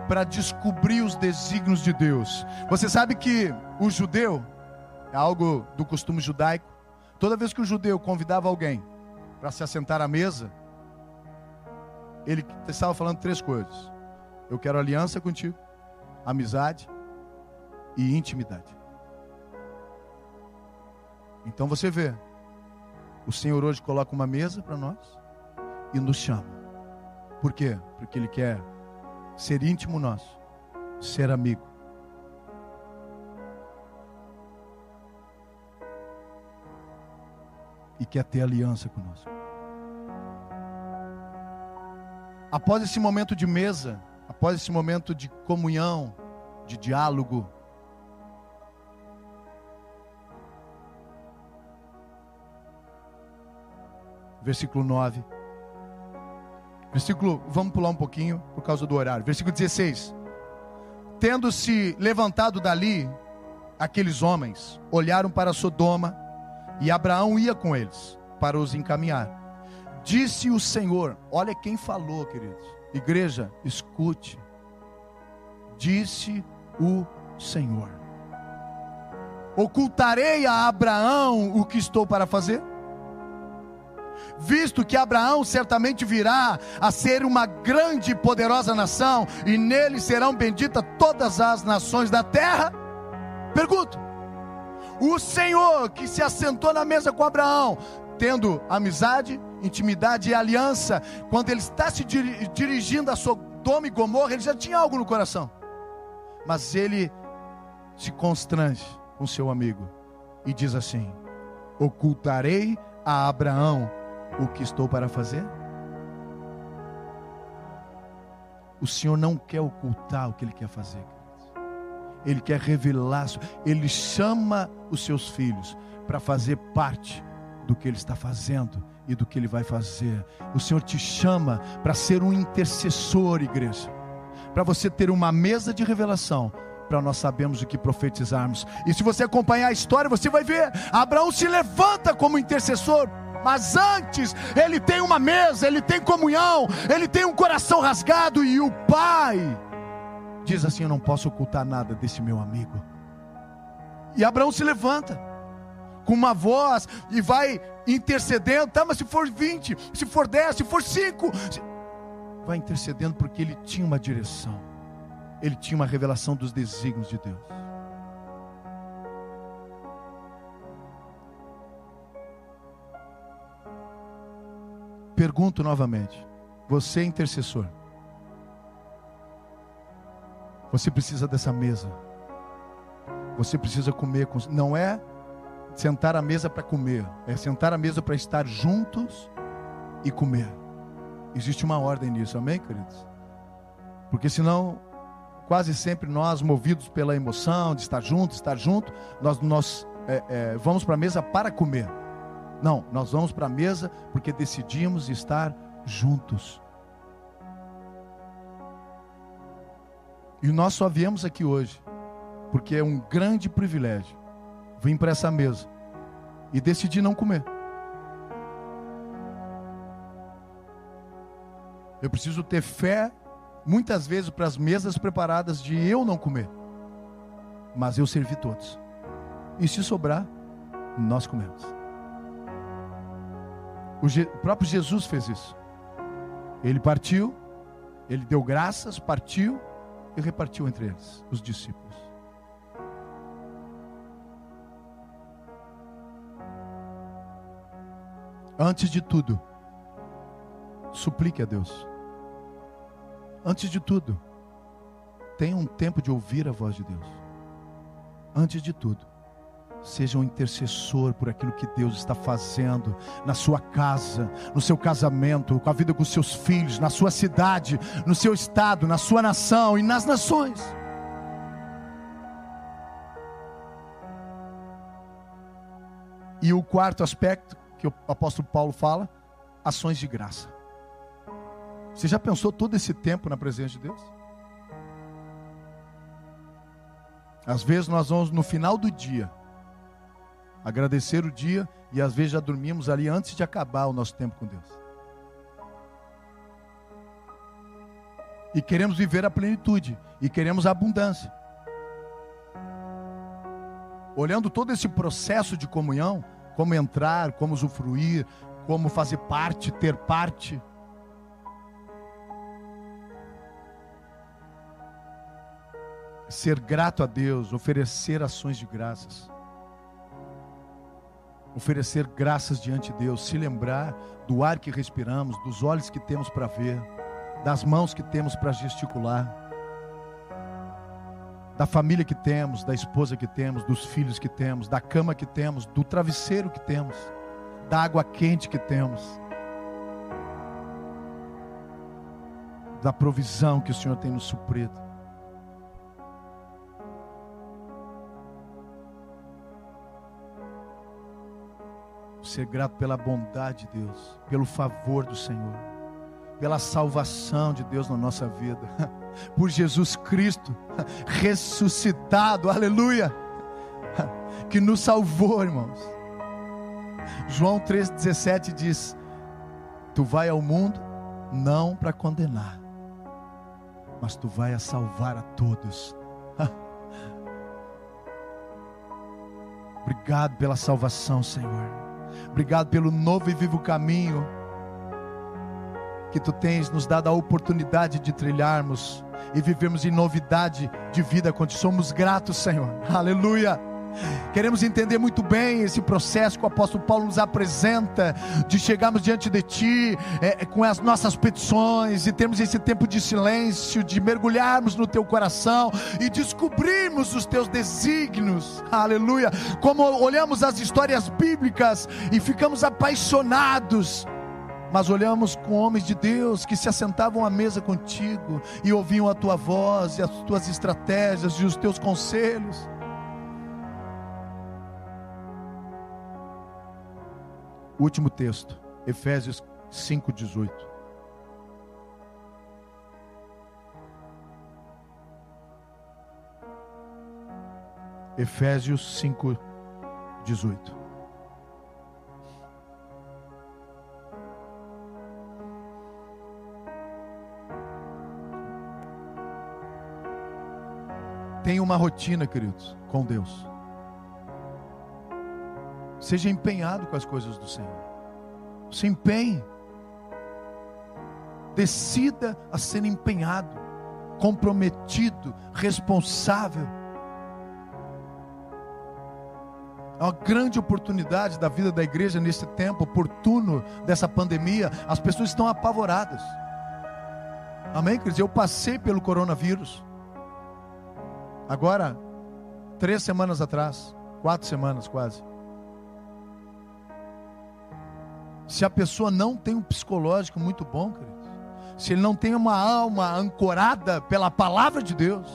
para descobrir os desígnios de Deus. Você sabe que o judeu, é algo do costume judaico. Toda vez que o judeu convidava alguém para se assentar à mesa, ele estava falando três coisas: eu quero aliança contigo, amizade e intimidade. Então você vê, o Senhor hoje coloca uma mesa para nós e nos chama. Por quê? Porque Ele quer ser íntimo nosso, ser amigo. e quer ter aliança conosco. Após esse momento de mesa, após esse momento de comunhão, de diálogo, versículo 9. Versículo, vamos pular um pouquinho por causa do horário. Versículo 16. Tendo-se levantado dali, aqueles homens olharam para Sodoma e Abraão ia com eles para os encaminhar. Disse o Senhor: Olha quem falou, queridos. Igreja, escute. Disse o Senhor: Ocultarei a Abraão o que estou para fazer? Visto que Abraão certamente virá a ser uma grande e poderosa nação, e nele serão benditas todas as nações da terra. Pergunto: o Senhor que se assentou na mesa com Abraão, tendo amizade, intimidade e aliança, quando ele está se dirigindo a Sodoma e Gomorra, ele já tinha algo no coração. Mas ele se constrange com seu amigo e diz assim: Ocultarei a Abraão o que estou para fazer? O Senhor não quer ocultar o que ele quer fazer. Ele quer revelar, ele chama os seus filhos para fazer parte do que ele está fazendo e do que ele vai fazer. O Senhor te chama para ser um intercessor, igreja, para você ter uma mesa de revelação. Para nós sabermos o que profetizarmos, e se você acompanhar a história, você vai ver: Abraão se levanta como intercessor, mas antes ele tem uma mesa, ele tem comunhão, ele tem um coração rasgado, e o Pai diz assim: Eu não posso ocultar nada desse meu amigo. E Abraão se levanta com uma voz e vai intercedendo, tá, mas se for 20, se for 10, se for 5, vai intercedendo porque ele tinha uma direção, ele tinha uma revelação dos desígnios de Deus. Pergunto novamente: você é intercessor? Você precisa dessa mesa. Você precisa comer com. Não é sentar à mesa para comer, é sentar à mesa para estar juntos e comer. Existe uma ordem nisso, amém, queridos? Porque senão quase sempre nós, movidos pela emoção de estar junto, estar junto, nós, nós é, é, vamos para a mesa para comer. Não, nós vamos para a mesa porque decidimos estar juntos. E nós só viemos aqui hoje porque é um grande privilégio vir para essa mesa e decidir não comer. Eu preciso ter fé, muitas vezes, para as mesas preparadas de eu não comer, mas eu servir todos. E se sobrar, nós comemos. O, Je o próprio Jesus fez isso. Ele partiu, ele deu graças, partiu e repartiu entre eles, os discípulos. Antes de tudo, suplique a Deus. Antes de tudo, tenha um tempo de ouvir a voz de Deus. Antes de tudo, seja um intercessor por aquilo que Deus está fazendo na sua casa, no seu casamento, com a vida com seus filhos, na sua cidade, no seu estado, na sua nação e nas nações. E o quarto aspecto que o apóstolo Paulo fala, ações de graça. Você já pensou todo esse tempo na presença de Deus? Às vezes nós vamos no final do dia agradecer o dia e às vezes já dormimos ali antes de acabar o nosso tempo com Deus. E queremos viver a plenitude e queremos a abundância. Olhando todo esse processo de comunhão, como entrar, como usufruir, como fazer parte, ter parte. Ser grato a Deus, oferecer ações de graças. Oferecer graças diante de Deus, se lembrar do ar que respiramos, dos olhos que temos para ver, das mãos que temos para gesticular da família que temos, da esposa que temos, dos filhos que temos, da cama que temos, do travesseiro que temos, da água quente que temos, da provisão que o Senhor tem nos suprido. Ser grato pela bondade de Deus, pelo favor do Senhor, pela salvação de Deus na nossa vida. [LAUGHS] por Jesus Cristo [LAUGHS] ressuscitado, aleluia, [LAUGHS] que nos salvou, irmãos. João 3,17 diz: Tu vai ao mundo não para condenar, mas tu vai a salvar a todos. Obrigado pela salvação, Senhor. Obrigado pelo novo e vivo caminho que tu tens nos dado a oportunidade de trilharmos e vivermos em novidade de vida somos gratos, Senhor. Aleluia. Queremos entender muito bem esse processo que o apóstolo Paulo nos apresenta, de chegarmos diante de Ti é, é, com as nossas petições e termos esse tempo de silêncio, de mergulharmos no Teu coração e descobrirmos os Teus desígnios, aleluia. Como olhamos as histórias bíblicas e ficamos apaixonados mas olhamos com homens de Deus que se assentavam à mesa contigo e ouviam a tua voz e as tuas estratégias e os teus conselhos. Último texto, Efésios 5,18. Efésios 5,18. Tenha uma rotina, queridos, com Deus. Seja empenhado com as coisas do Senhor. Se empenhe. Decida a ser empenhado, comprometido, responsável. É uma grande oportunidade da vida da igreja nesse tempo oportuno dessa pandemia. As pessoas estão apavoradas. Amém, queridos? Eu passei pelo coronavírus. Agora, três semanas atrás, quatro semanas quase. Se a pessoa não tem um psicológico muito bom, queridos, se ele não tem uma alma ancorada pela palavra de Deus,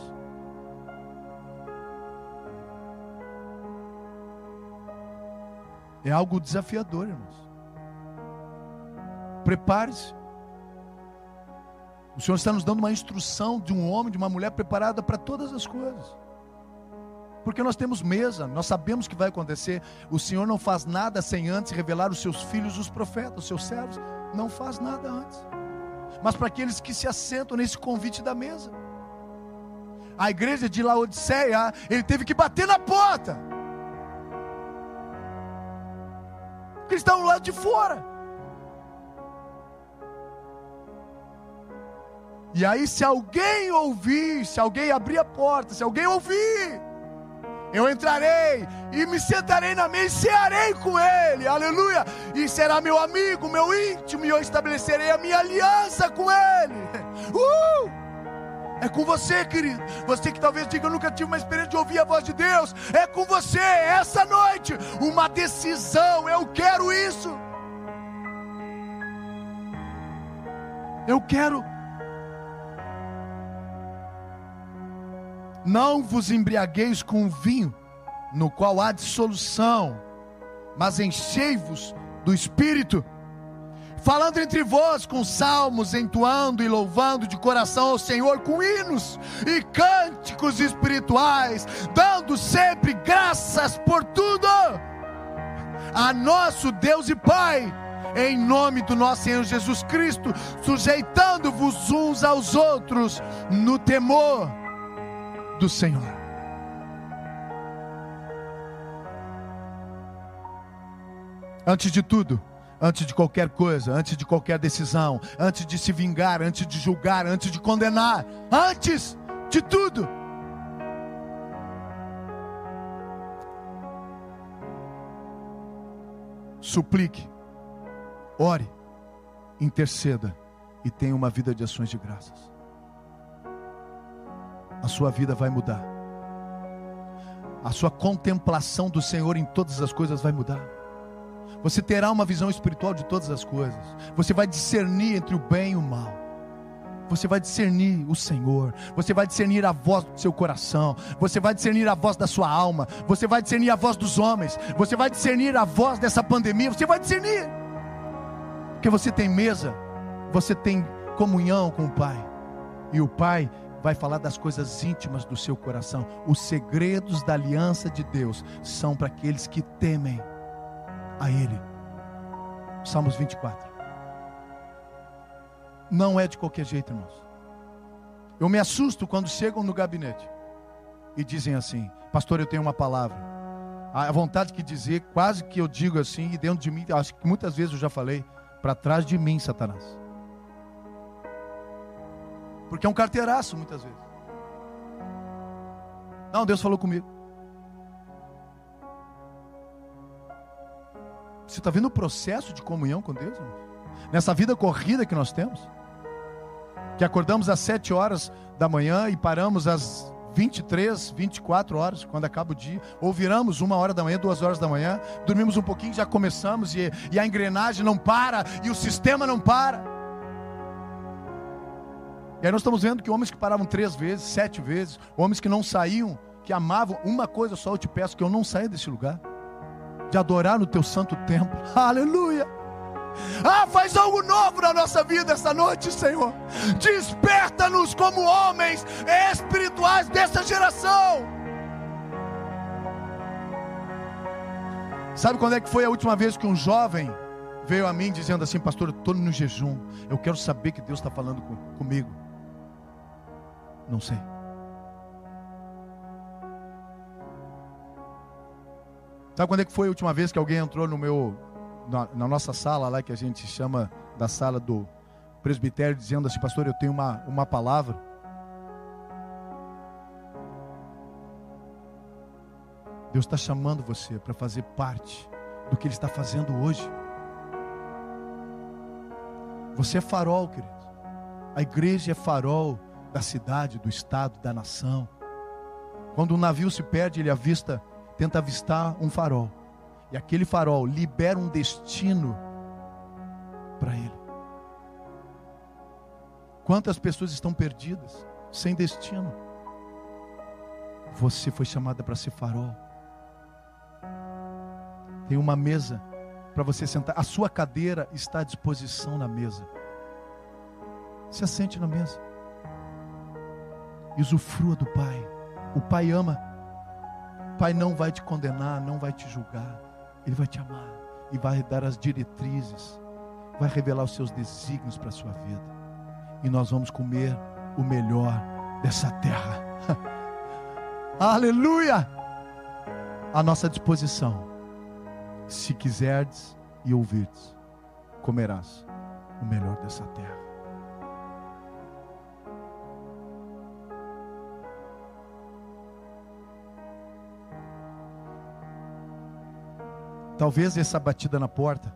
é algo desafiador, irmãos. Prepare-se. O Senhor está nos dando uma instrução de um homem, de uma mulher preparada para todas as coisas. Porque nós temos mesa, nós sabemos o que vai acontecer. O Senhor não faz nada sem antes revelar os seus filhos, os profetas, os seus servos. Não faz nada antes. Mas para aqueles que se assentam nesse convite da mesa. A igreja de Laodiceia, ele teve que bater na porta. Porque eles estavam lá de fora. E aí, se alguém ouvir, se alguém abrir a porta, se alguém ouvir, eu entrarei e me sentarei na mesa e cearei com ele, aleluia. E será meu amigo, meu íntimo, e eu estabelecerei a minha aliança com ele. [LAUGHS] Uh! É com você, querido. Você que talvez diga, eu nunca tive uma experiência de ouvir a voz de Deus. É com você, essa noite, uma decisão. Eu quero isso. Eu quero Não vos embriagueis com vinho, no qual há dissolução, mas enchei-vos do Espírito, falando entre vós com salmos, entoando e louvando de coração ao Senhor com hinos e cânticos espirituais, dando sempre graças por tudo. A nosso Deus e Pai, em nome do nosso Senhor Jesus Cristo, sujeitando-vos uns aos outros no temor do Senhor. Antes de tudo, antes de qualquer coisa, antes de qualquer decisão, antes de se vingar, antes de julgar, antes de condenar, antes de tudo, suplique, ore, interceda e tenha uma vida de ações de graças a sua vida vai mudar. A sua contemplação do Senhor em todas as coisas vai mudar. Você terá uma visão espiritual de todas as coisas. Você vai discernir entre o bem e o mal. Você vai discernir o Senhor. Você vai discernir a voz do seu coração. Você vai discernir a voz da sua alma. Você vai discernir a voz dos homens. Você vai discernir a voz dessa pandemia. Você vai discernir. Porque você tem mesa. Você tem comunhão com o Pai. E o Pai vai falar das coisas íntimas do seu coração. Os segredos da aliança de Deus são para aqueles que temem a Ele. Salmos 24. Não é de qualquer jeito, irmãos. Eu me assusto quando chegam no gabinete e dizem assim: Pastor, eu tenho uma palavra. A vontade que dizer, quase que eu digo assim, e dentro de mim, acho que muitas vezes eu já falei: para trás de mim, Satanás. Porque é um carteiraço muitas vezes. Não, Deus falou comigo. Você está vendo o processo de comunhão com Deus? Irmão? Nessa vida corrida que nós temos? Que acordamos às 7 horas da manhã e paramos às 23, 24 horas, quando acaba o dia, ou viramos uma hora da manhã, duas horas da manhã, dormimos um pouquinho, já começamos, e, e a engrenagem não para, e o sistema não para. E aí nós estamos vendo que homens que paravam três vezes, sete vezes, homens que não saíam, que amavam, uma coisa só eu te peço, que eu não saia desse lugar, de adorar no teu santo templo. [LAUGHS] Aleluia! Ah, faz algo novo na nossa vida esta noite, Senhor. Desperta-nos como homens espirituais dessa geração. Sabe quando é que foi a última vez que um jovem veio a mim dizendo assim, pastor, eu estou no jejum, eu quero saber que Deus está falando com, comigo. Não sei. Sabe quando é que foi a última vez que alguém entrou no meu na, na, nossa sala lá que a gente chama da sala do presbitério dizendo assim, pastor, eu tenho uma, uma palavra. Deus está chamando você para fazer parte do que Ele está fazendo hoje. Você é farol, querido. A igreja é farol da cidade, do estado, da nação. Quando um navio se perde, ele avista, tenta avistar um farol. E aquele farol libera um destino para ele. Quantas pessoas estão perdidas, sem destino? Você foi chamada para ser farol. Tem uma mesa para você sentar. A sua cadeira está à disposição na mesa. Se assente na mesa. E usufrua do Pai. O Pai ama. O Pai não vai te condenar, não vai te julgar. Ele vai te amar e vai dar as diretrizes, vai revelar os seus desígnios para a sua vida. E nós vamos comer o melhor dessa terra. [LAUGHS] Aleluia! À nossa disposição. Se quiserdes e ouvirdes, comerás o melhor dessa terra. Talvez essa batida na porta,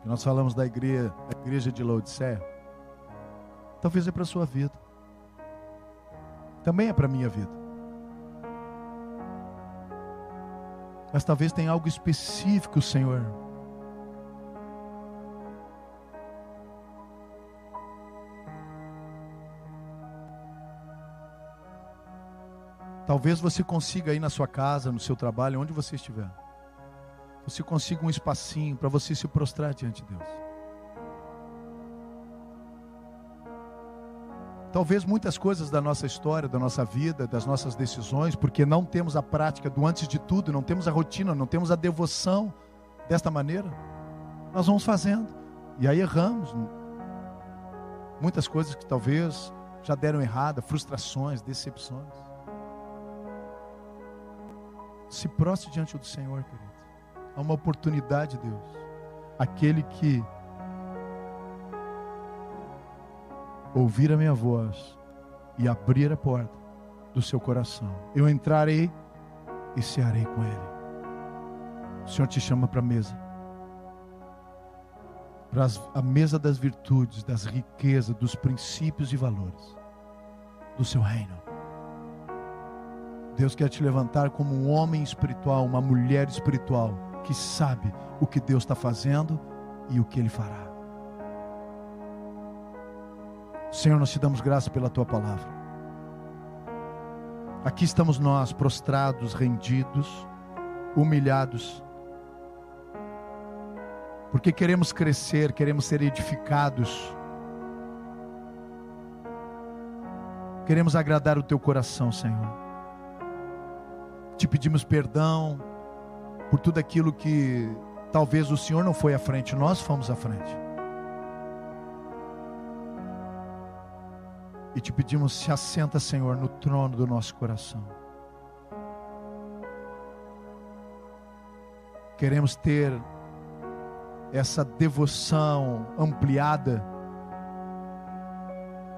que nós falamos da igreja, da igreja de Laodiceia, talvez é para a sua vida, também é para a minha vida. Mas talvez tenha algo específico, Senhor. Talvez você consiga aí na sua casa, no seu trabalho, onde você estiver você consiga um espacinho para você se prostrar diante de Deus. Talvez muitas coisas da nossa história, da nossa vida, das nossas decisões, porque não temos a prática do antes de tudo, não temos a rotina, não temos a devoção desta maneira, nós vamos fazendo e aí erramos. Muitas coisas que talvez já deram errada, frustrações, decepções. Se prostre diante do Senhor, querido. Há uma oportunidade, Deus. Aquele que ouvir a minha voz e abrir a porta do seu coração, eu entrarei e cearei com ele. O Senhor te chama para a mesa. Para a mesa das virtudes, das riquezas, dos princípios e valores do seu reino. Deus quer te levantar como um homem espiritual, uma mulher espiritual que sabe o que Deus está fazendo e o que Ele fará. Senhor, nós te damos graça pela tua palavra. Aqui estamos nós, prostrados, rendidos, humilhados, porque queremos crescer, queremos ser edificados, queremos agradar o teu coração, Senhor. Te pedimos perdão por tudo aquilo que talvez o Senhor não foi à frente, nós fomos à frente. E te pedimos, se assenta, Senhor, no trono do nosso coração. Queremos ter essa devoção ampliada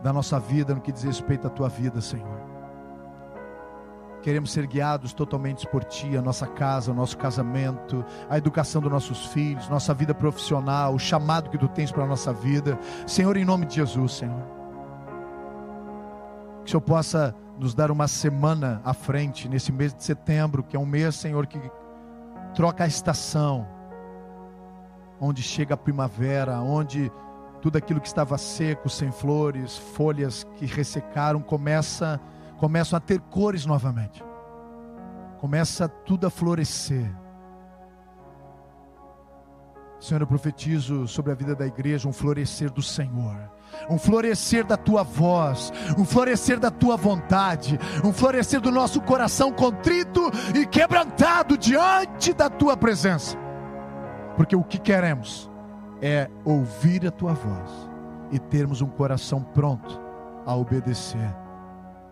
da nossa vida no que diz respeito à tua vida, Senhor. Queremos ser guiados totalmente por Ti, a nossa casa, o nosso casamento, a educação dos nossos filhos, nossa vida profissional, o chamado que Tu tens para a nossa vida. Senhor, em nome de Jesus, Senhor. Que o Senhor possa nos dar uma semana à frente, nesse mês de setembro, que é um mês, Senhor, que troca a estação, onde chega a primavera, onde tudo aquilo que estava seco, sem flores, folhas que ressecaram, começa a começam a ter cores novamente. Começa tudo a florescer. Senhor, eu profetizo sobre a vida da igreja um florescer do Senhor, um florescer da tua voz, um florescer da tua vontade, um florescer do nosso coração contrito e quebrantado diante da tua presença, porque o que queremos é ouvir a tua voz e termos um coração pronto a obedecer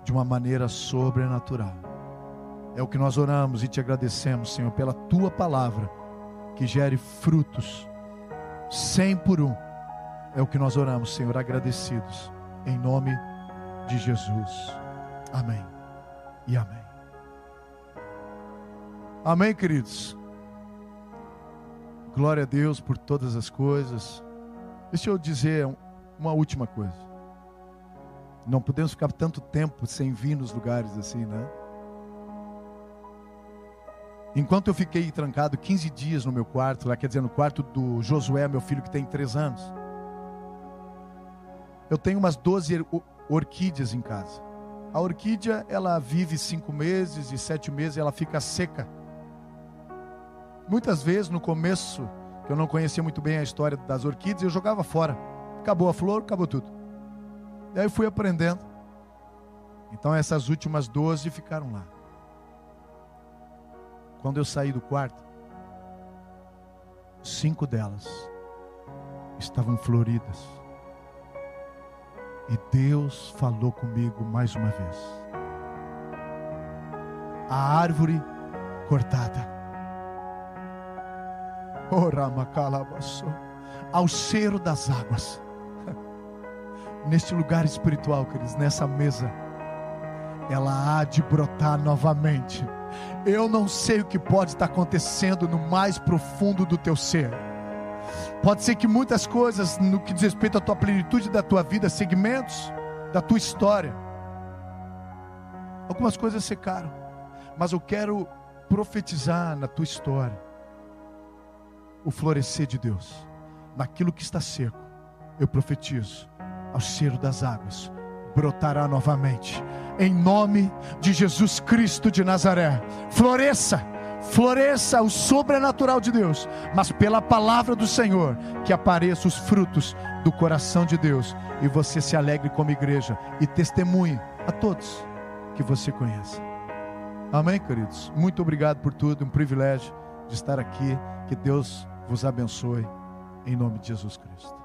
de uma maneira sobrenatural. É o que nós oramos e te agradecemos, Senhor, pela tua palavra que gere frutos, cem por um. É o que nós oramos, Senhor, agradecidos, em nome de Jesus. Amém e amém. Amém, queridos. Glória a Deus por todas as coisas. Deixa eu dizer uma última coisa. Não podemos ficar tanto tempo sem vir nos lugares assim, né? Enquanto eu fiquei trancado 15 dias no meu quarto, lá quer dizer, no quarto do Josué, meu filho que tem três anos. Eu tenho umas 12 orquídeas em casa. A orquídea, ela vive cinco meses e sete meses, ela fica seca. Muitas vezes, no começo, que eu não conhecia muito bem a história das orquídeas, eu jogava fora. Acabou a flor, acabou tudo. E aí fui aprendendo. Então essas últimas 12 ficaram lá. Quando eu saí do quarto, cinco delas estavam floridas. E Deus falou comigo mais uma vez. A árvore cortada. Ao cheiro das águas. Neste lugar espiritual, queridos, nessa mesa, ela há de brotar novamente. Eu não sei o que pode estar acontecendo no mais profundo do teu ser Pode ser que muitas coisas, no que diz respeito à tua plenitude da tua vida, segmentos da tua história, algumas coisas secaram, mas eu quero profetizar na tua história o florescer de Deus, naquilo que está seco, eu profetizo, ao cheiro das águas, brotará novamente, em nome de Jesus Cristo de Nazaré, floresça floresça o sobrenatural de Deus, mas pela palavra do Senhor, que apareçam os frutos do coração de Deus e você se alegre como igreja e testemunhe a todos que você conhece. Amém, queridos? Muito obrigado por tudo, um privilégio de estar aqui. Que Deus vos abençoe, em nome de Jesus Cristo.